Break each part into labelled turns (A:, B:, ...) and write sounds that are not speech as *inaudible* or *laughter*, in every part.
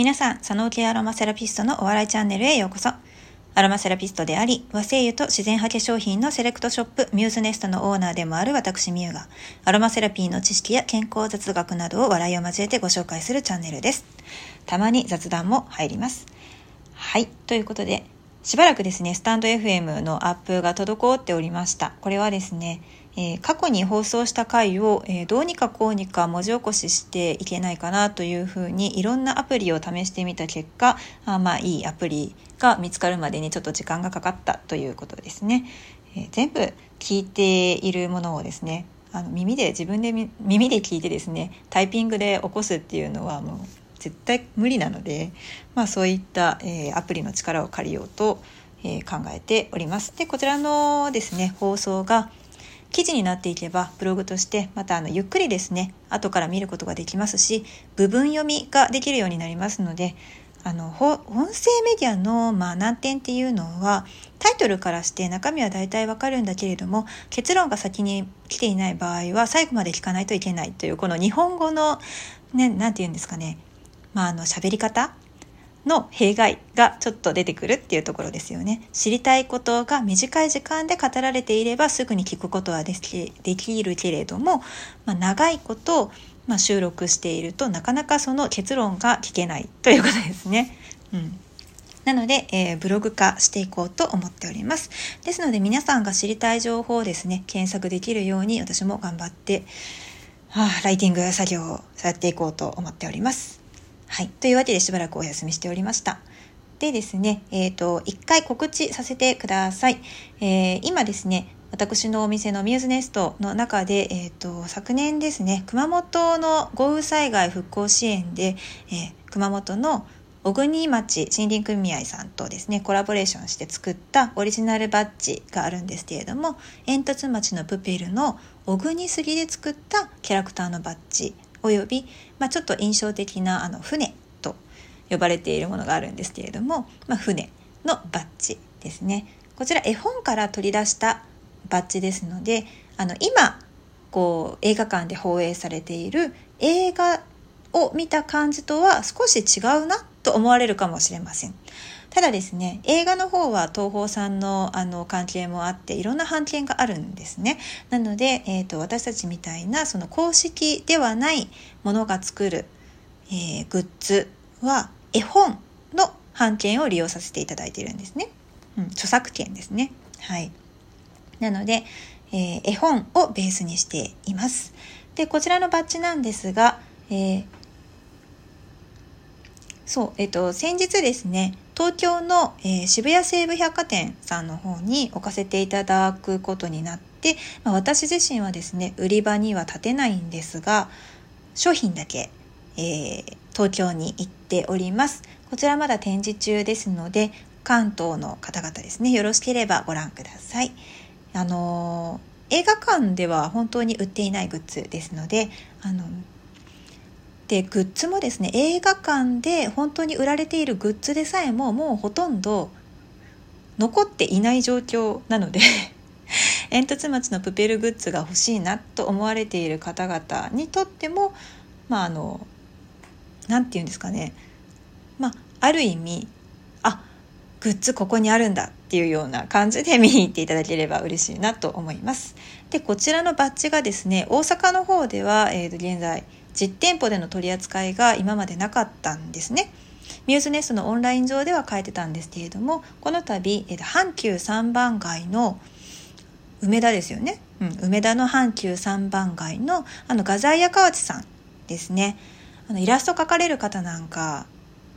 A: 皆さん、佐野系アロマセラピストのお笑いチャンネルへようこそ。アロマセラピストであり、和製油と自然派化粧品のセレクトショップ、ミューズネストのオーナーでもある私ミュウが、アロマセラピーの知識や健康雑学などを笑いを交えてご紹介するチャンネルです。たまに雑談も入ります。はい、ということで、しばらくですね、スタンド FM のアップが滞っておりました。これはですね、えー、過去に放送した回を、えー、どうにかこうにか文字起こししていけないかなというふうにいろんなアプリを試してみた結果あまあいいアプリが見つかるまでにちょっと時間がかかったということですね。えー、全部聞いているものをですねあの耳で自分で耳で聞いてですねタイピングで起こすっていうのはもう絶対無理なので、まあ、そういった、えー、アプリの力を借りようと、えー、考えております。でこちらのですね放送が記事になっていけばブログとしてまたあのゆっくりですね後から見ることができますし部分読みができるようになりますのであの音声メディアの、まあ、難点っていうのはタイトルからして中身は大体わかるんだけれども結論が先に来ていない場合は最後まで聞かないといけないというこの日本語のね何て言うんですかねまああの喋り方の弊害がちょっと出てくるっていうところですよね。知りたいことが短い時間で語られていればすぐに聞くことはできできるけれども、まあ、長いこと、まあ、収録しているとなかなかその結論が聞けないということですね。うんなので、えー、ブログ化していこうと思っております。ですので皆さんが知りたい情報をですね、検索できるように私も頑張って、はあ、ライティング作業をやっていこうと思っております。はい。というわけでしばらくお休みしておりました。でですね、えっ、ー、と、一回告知させてください。えー、今ですね、私のお店のミューズネストの中で、えっ、ー、と、昨年ですね、熊本の豪雨災害復興支援で、え熊本の小国町森林組合さんとですねコラボレーションして作ったオリジナルバッジがあるんですけれども煙突町のプペルの小国杉で作ったキャラクターのバッジおよび、まあ、ちょっと印象的なあの船と呼ばれているものがあるんですけれども、まあ、船のバッジですね。こちら絵本から取り出したバッジですのであの今こう映画館で放映されている映画を見た感じとは少し違うなと思われるかもしれません。ただですね映画の方は東宝さんのあの関係もあっていろんな版権があるんですね。なので、えーと、私たちみたいなその公式ではないものが作る、えー、グッズは絵本の版権を利用させていただいているんですね、うん、著作権ですね。はい。なので、えー、絵本をベースにしています。でこちらのバッジなんですが、えーそう、えっと、先日ですね、東京の、えー、渋谷西武百貨店さんの方に置かせていただくことになって、まあ、私自身はですね売り場には立てないんですが商品だけ、えー、東京に行っております。こちらまだ展示中ですので関東の方々ですねよろしければご覧ください。あのー、映画館では本当に売っていないグッズですのであのでグッズもですね映画館で本当に売られているグッズでさえももうほとんど残っていない状況なので *laughs* 煙突町のプペルグッズが欲しいなと思われている方々にとってもまああの何て言うんですかねまあある意味あグッズここにあるんだっていうような感じで見に行っていただければ嬉しいなと思います。でこちらのバッジがですね大阪の方では、えー、と現在実店舗での取り扱いが今までなかったんですね。ミューズネストのオンライン上では書いてたんですけれどもこの度、え阪急三番街の梅田ですよね、うん、梅田の阪急三番街のあの画材屋河内さんですね。あのイラスト描かれる方なんか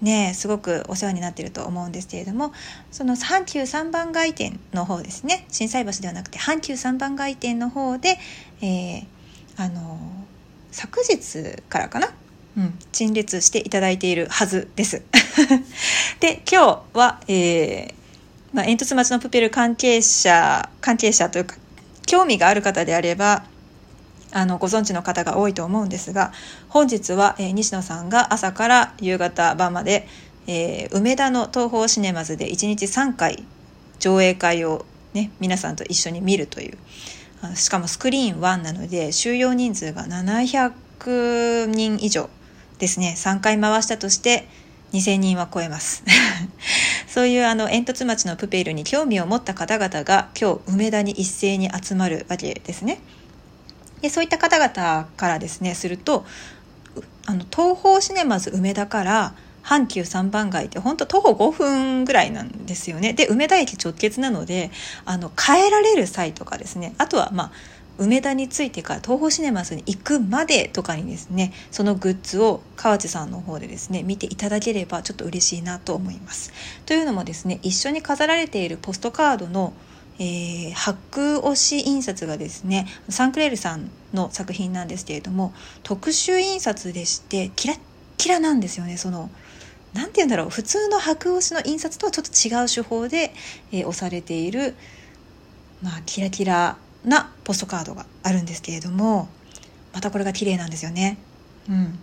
A: ねすごくお世話になってると思うんですけれどもその阪急三番街店の方ですね。心斎橋ではなくて阪急三番街店の方で、えー、あの昨日からかな、うん、陳列していただいているはずです。*laughs* で今日は、えーまあ、煙突町のプペル関係者関係者というか興味がある方であればあのご存知の方が多いと思うんですが本日は、えー、西野さんが朝から夕方晩まで、えー、梅田の東宝シネマズで1日3回上映会を、ね、皆さんと一緒に見るというしかもスクリーン1なので収容人数が700人以上ですね3回回したとして2000人は超えます *laughs* そういうあの煙突町のプペルに興味を持った方々が今日梅田に一斉に集まるわけですね。でそういった方々からですねするとあの東宝シネマズ梅田から阪急三番街って本当徒歩5分ぐらいなんですよね。で梅田駅直結なのであの帰られる際とかですねあとはまあ梅田についてから東宝シネマスに行くまでとかにですねそのグッズを河内さんの方でですね見ていただければちょっと嬉しいなと思います。というのもですね一緒に飾られているポストカードのえー、白押し印刷がですねサンクレールさんの作品なんですけれども特殊印刷でしてキラッキラなんですよねその何て言うんだろう普通の白押しの印刷とはちょっと違う手法で、えー、押されている、まあ、キラキラなポストカードがあるんですけれどもまたこれが綺麗なんですよね。うん、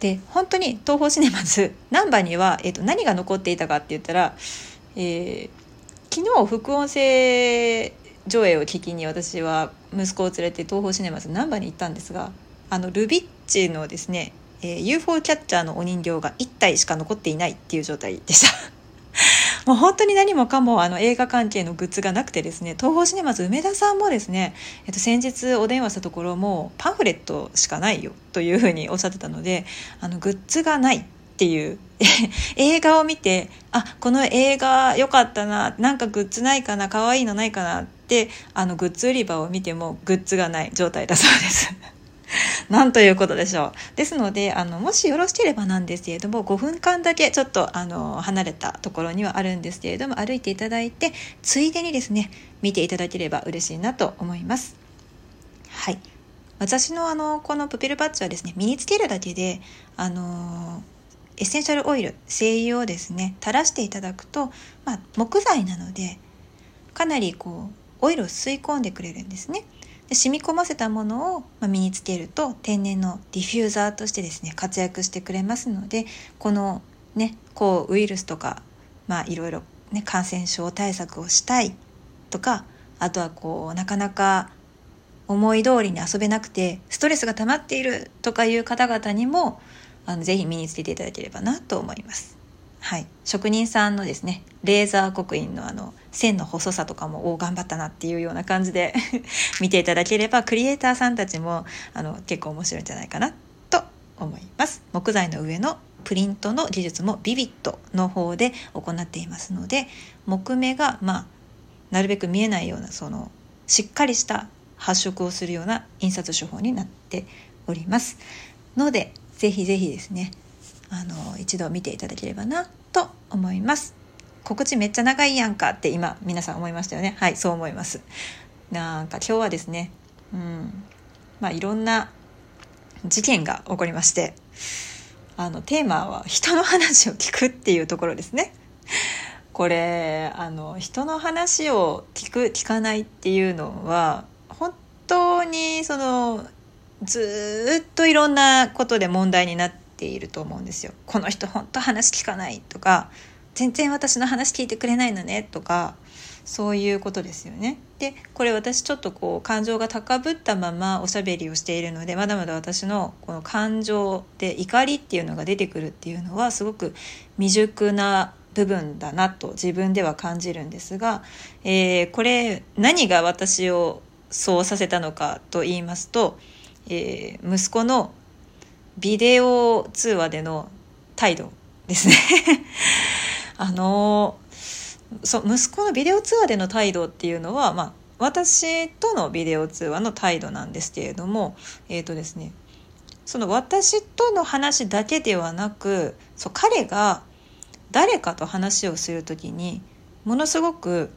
A: で本当に東宝シネマズ難波には、えーと、何が残っていたかって言ったら、えー、昨日副音声上映を聞きに私は息子を連れて東宝シネマズ難波に行ったんですがあのルビッチのですね、えー、UFO キャッチャーのお人形が1体しか残っていないっていう状態でした。*laughs* もう本当に何もかもあの映画関係のグッズがなくてですね東宝シネマズ梅田さんもですね、えっと、先日お電話したところもパンフレットしかないよというふうにおっしゃってたのであのグッズがないっていう *laughs* 映画を見てあこの映画良かったななんかグッズないかな可愛いのないかなってあのグッズ売り場を見てもグッズがない状態だそうです。*laughs* なんということでしょう。ですので、あの、もしよろしければなんですけれども、5分間だけちょっと、あの、離れたところにはあるんですけれども、歩いていただいて、ついでにですね、見ていただければ嬉しいなと思います。はい。私のあの、このプペルバッジはですね、身につけるだけで、あのエッセンシャルオイル、精油をですね、垂らしていただくと、まあ、木材なので、かなりこう、オイルを吸い込んでくれるんですね。染み込ませたものを、身につけると天然のディフューザーとしてですね活躍してくれますのでこのねこうウイルスとかまあいろいろ、ね、感染症対策をしたいとかあとはこうなかなか思い通りに遊べなくてストレスが溜まっているとかいう方々にもあのぜひ身につけていただければなと思います。はい、職人さんのですねレーザー刻印のあの線の細さとかもお頑張ったなっていうような感じで *laughs* 見ていただければクリエイターさんたちもあの結構面白いんじゃないかなと思います。木材の上のプリントの技術もビビットの方で行っていますので木目がまあなるべく見えないようなそのしっかりした発色をするような印刷手法になっております。のでぜひぜひですねあの一度見ていただければなと思います。告知めっちゃ長いやんかって今皆さん思いましたよね。はいそう思います。なんか今日はですねうんまあいろんな事件が起こりましてあのテーマは人の話を聞くっていうところですね。これあの人の話を聞く聞かないっていうのは本当にそのずっといろんなことで問題になってていると思うんですよ。この人本当話聞かないとか全然私の話聞いてくれないのねとかそういうことですよね。でこれ私ちょっとこう感情が高ぶったままおしゃべりをしているのでまだまだ私のこの感情で怒りっていうのが出てくるっていうのはすごく未熟な部分だなと自分では感じるんですが、えー、これ何が私をそうさせたのかと言いますと、えー、息子のビデオ通話での態度ですね。*laughs* あのそ息子のビデオ通話での態度っていうのは、まあ、私とのビデオ通話の態度なんですけれどもえっ、ー、とですねその私との話だけではなくそう彼が誰かと話をする時にものすごく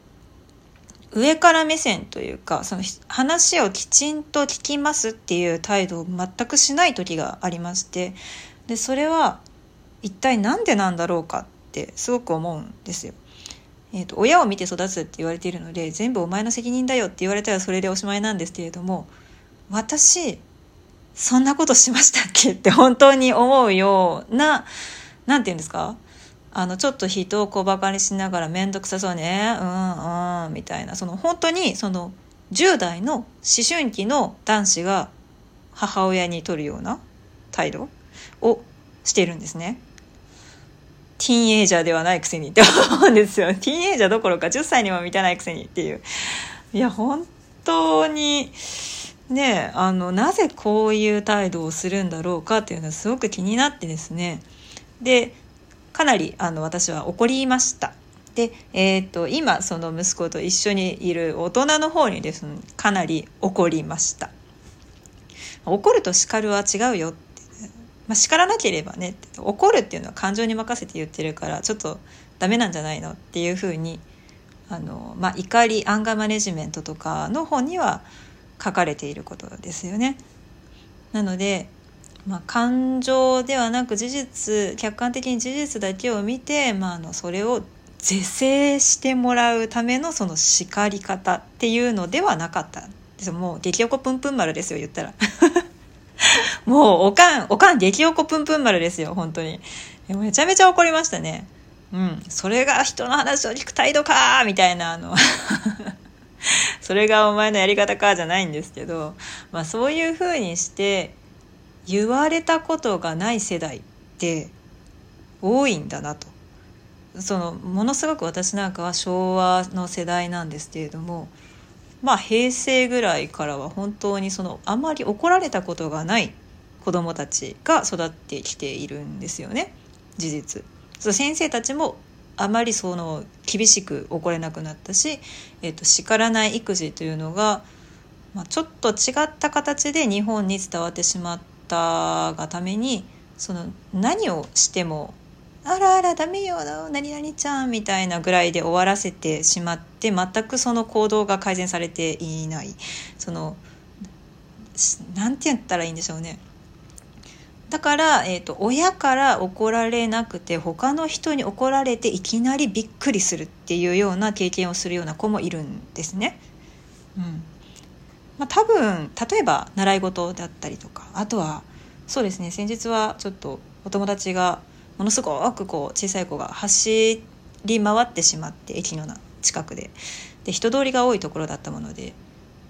A: 上から目線というかその話をきちんと聞きますっていう態度を全くしない時がありましてでそれは一体何でなんだろうかってすごく思うんですよ。えーと、親を見て育つって言われているので全部お前の責任だよって言われたらそれでおしまいなんですけれども私そんなことしましたっけって本当に思うような何て言うんですかあのちょっと人を小バカにしながら面倒くさそうねうんうんみたいなその本当にその10代の思春期の男子が母親に取るような態度をしているんですね。ティーンエイジャーではないくせにって思うんですよ。*laughs* ティーンエイジャーどころか10歳にも満たないくせにっていう。いや、本当に、ね、あの、なぜこういう態度をするんだろうかっていうのはすごく気になってですね。で、かなり、あの、私は怒りました。で、えーと、今その息子と一緒にいる大人の方にですねかなり怒りました怒ると叱るは違うよって、まあ、叱らなければね怒るっていうのは感情に任せて言ってるからちょっとダメなんじゃないのっていうふうにあの、まあ、怒りアンガーマネジメントとかの本には書かれていることですよね。なのでまあ、感情ではなく事実客観的に事実だけを見て、まあ、あのそれを是正してもらうためのその叱り方っていうのではなかったですもう激おこぷんぷん丸ですよ言ったら。*laughs* もうおかんおかん激おこぷんぷん丸ですよ本当に。めちゃめちゃ怒りましたね。うん。それが人の話を聞く態度かみたいなあの。*laughs* それがお前のやり方かじゃないんですけど、まあ、そういうふうにして言われたことがない世代って多いんだなとそのものすごく私なんかは昭和の世代なんですけれどもまあ平成ぐらいからは本当にそのあまり怒られたことがない子どもたちが育ってきているんですよね事実。そ先生たちもあまりその厳しく怒れなくなったし、えーと、叱らない育児というのが、まあ、ちょっと違った形で日本に伝わってしまったがためにその何をしてもあらあらダメよ何々ちゃんみたいなぐらいで終わらせてしまって全くその行動が改善されていない。その何て言ったらいいんでしょうね。だから、えーと、親から怒られなくて他の人に怒られていきなりびっくりするっていうような経験をするような子もいるんですね。うん。まあ、多分例えば習い事だったりとかあとはそうですね先日はちょっとお友達がものすごくこう小さい子が走り回ってしまって駅の近くで。で人通りが多いところだったもので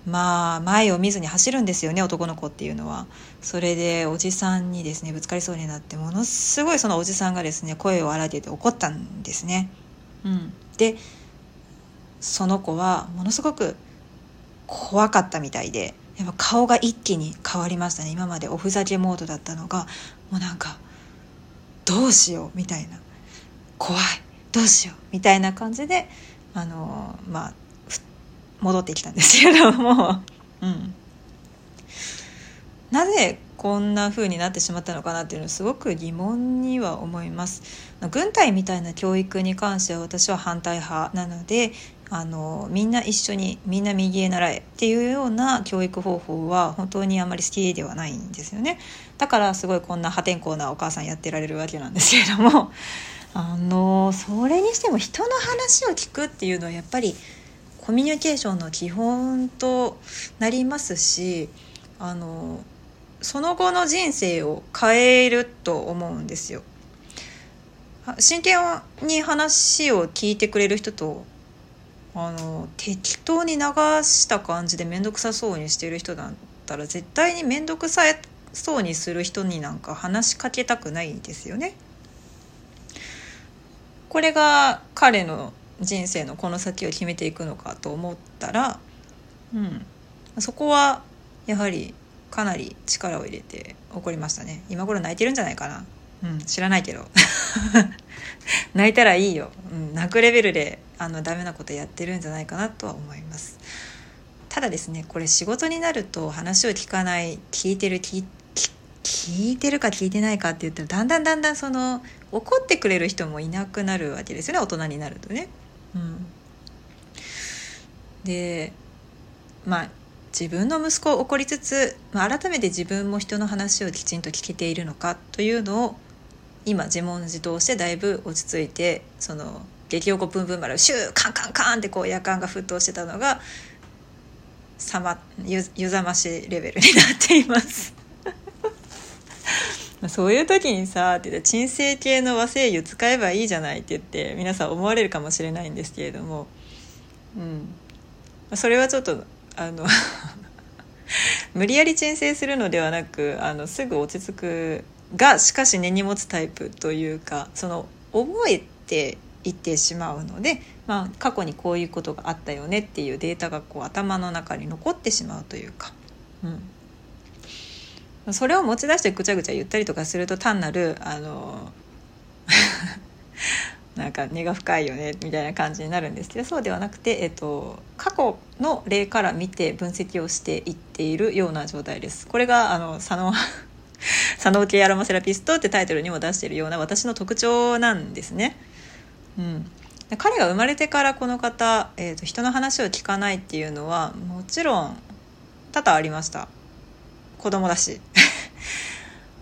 A: まあ前を見ずに走るんですよね男の子っていうのは。それでおじさんにですねぶつかりそうになってものすごいそのおじさんがですね声を荒げて怒ったんですね。うん、でその子はものすごく怖かったみたいでやっぱ顔が一気に変わりましたね。今までおふざけモードだったのがもうなんかどうしようみたいな。怖いどうしようみたいな感じであのまあ戻ってきたんですけども、*laughs* うん、なぜこんな風になってしまったのかなっていうのはすごく疑問には思います。軍隊みたいな教育に関しては私は反対派なのであのみんな一緒にみんな右へ習えっていうような教育方法は本当にあまり好きではないんですよねだからすごいこんな破天荒なお母さんやってられるわけなんですけれども *laughs* あのそれにしても人の話を聞くっていうのはやっぱりコミュニケーションの基本となりますしあのその後の人生を変えると思うんですよ。真剣に話を聞いてくれる人とあの適当に流した感じで面倒くさそうにしてる人だったら絶対に面倒くさそうにする人になんか話しかけたくないですよね。これが彼の人生のこの先を決めていくのかと思ったら、うん、そこはやはりかなり力を入れて怒りましたね。今頃泣いてるんじゃないかな。うん知らないけど。*laughs* 泣いたらいいよ、うん、泣くレベルであのダメなことやってるんじゃないかなとは思います。ただですねこれ仕事になると話を聞かない聞いてる聞聞いてるか聞いてないかって言ったらだんだんだんだんその怒ってくれる人もいなくなるわけですよね大人になるとね。うん、でまあ自分の息子を怒りつつ、まあ、改めて自分も人の話をきちんと聞けているのかというのを今自問自答してだいぶ落ち着いてその激おこぷんぷん丸シューカンカンカンってこう夜間が沸騰してたのがさまゆゆざましレベルになっています。*laughs* そういう時にさって言って鎮静系の和製油使えばいいじゃないって言って皆さん思われるかもしれないんですけれども。うん。それはちょっとあの *laughs* 無理やり鎮静するのではなくあのすぐ落ち着くがしかし根に持つタイプというかその覚えていってしまうので、まあ、過去にこういうことがあったよねっていうデータがこう頭の中に残ってしまうというか、うん、それを持ち出してぐちゃぐちゃ言ったりとかすると単なるあの *laughs* なんか根が深いよねみたいな感じになるんですけどそうではなくて、えっと、過去の例から見て分析をしていっているような状態です。これがあの佐野 *laughs* 佐野系アロマセラピストってタイトルにも出しているような私の特徴なんですね。うん、彼が生まれてからこの方、えーと、人の話を聞かないっていうのはもちろん多々ありました。子供だし。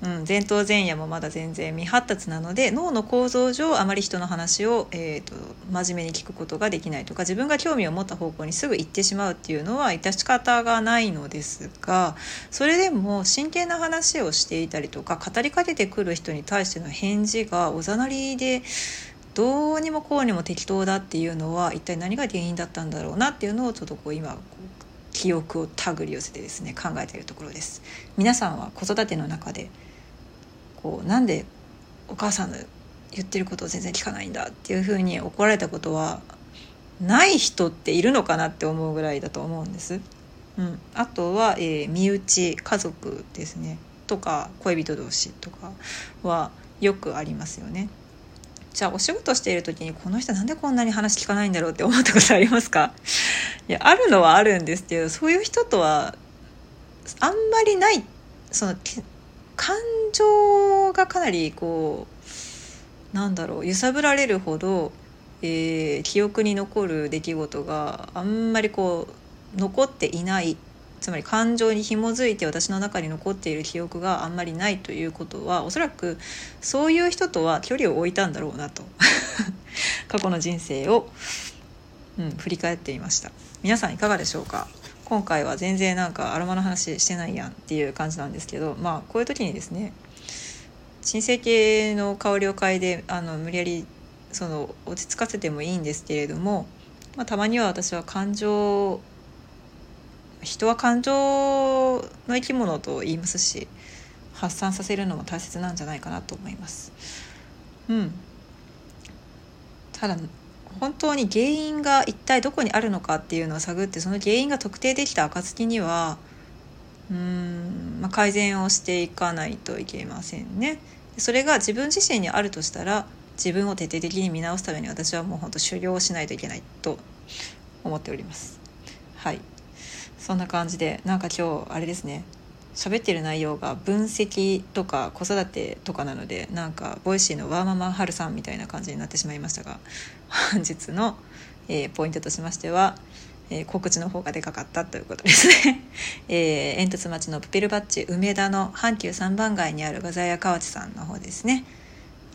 A: うん、前頭前野もまだ全然未発達なので脳の構造上あまり人の話を、えーと、真面目に聞くことができないとか自分が興味を持った方向にすぐ行ってしまうっていうのは致し方がないのですがそれでも真剣な話をしていたりとか語りかけてくる人に対しての返事がおざなりでどうにもこうにも適当だっていうのは一体何が原因だったんだろうなっていうのをちょっとこう今記憶を手繰り寄せてですね考えているところです。皆さんは子育ての中でこうなんでお母さんの言ってることを全然聞かないんだっていうふうに怒られたことはない人っているのかなって思うぐらいだと思うんです。うん、あとは、えー、身内家族ですねとか恋人同士とかはよくありますよね。じゃあお仕事している時にこの人なんでこんなに話聞かないんだろうって思ったことありますか？*laughs* いやあるのはあるんですけどそういう人とはあんまりないその感情がかなりこうなんだろう揺さぶられるほど、えー、記憶に残る出来事があんまりこう残っていないつまり感情に紐づいて私の中に残っている記憶があんまりないということはおそらくそういう人とは距離を置いたんだろうなと *laughs* 過去の人生を、うん、振り返っていました。皆さんいかがでしょうか？今回は全然なんかアロマの話してないやんっていう感じなんですけどまあこういう時にですね鎮静系の香りを嗅いであの無理やりその落ち着かせてもいいんですけれども、まあ、たまには私は感情人は感情の生き物と言いますし発散させるのも大切なんじゃないかなと思います。うん、ただ本当に原因が一体どこにあるのかっていうのを探ってその原因が特定できた暁にはうん、まあ、改善をしていかないといけませんね。それが自分自身にあるとしたら自分を徹底的に見直すために私はもう本当修行をしないといけないと思っております。はいそんな感じでなんか今日あれですね喋ってる内容が分析とか子育てとかなのでなんか Voicy のワーママハルさんみたいな感じになってしまいましたが *laughs* 本日の、えー、ポイントとしましては、えー、告知の方がでかかったということですね、*laughs* えー、煙突町のプペルバッジ梅田の阪急三番街にある画材屋カワチさんの方ですね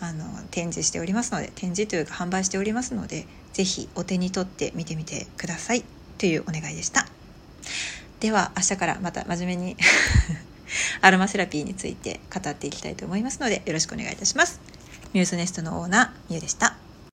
A: あの展示しておりますので展示というか販売しておりますので是非お手に取って見てみてくださいというお願いでした。では明日からまた真面目に *laughs* アロマセラピーについて語っていきたいと思いますのでよろしくお願いいたします。ミューズネストのオーナー、ミュウでした。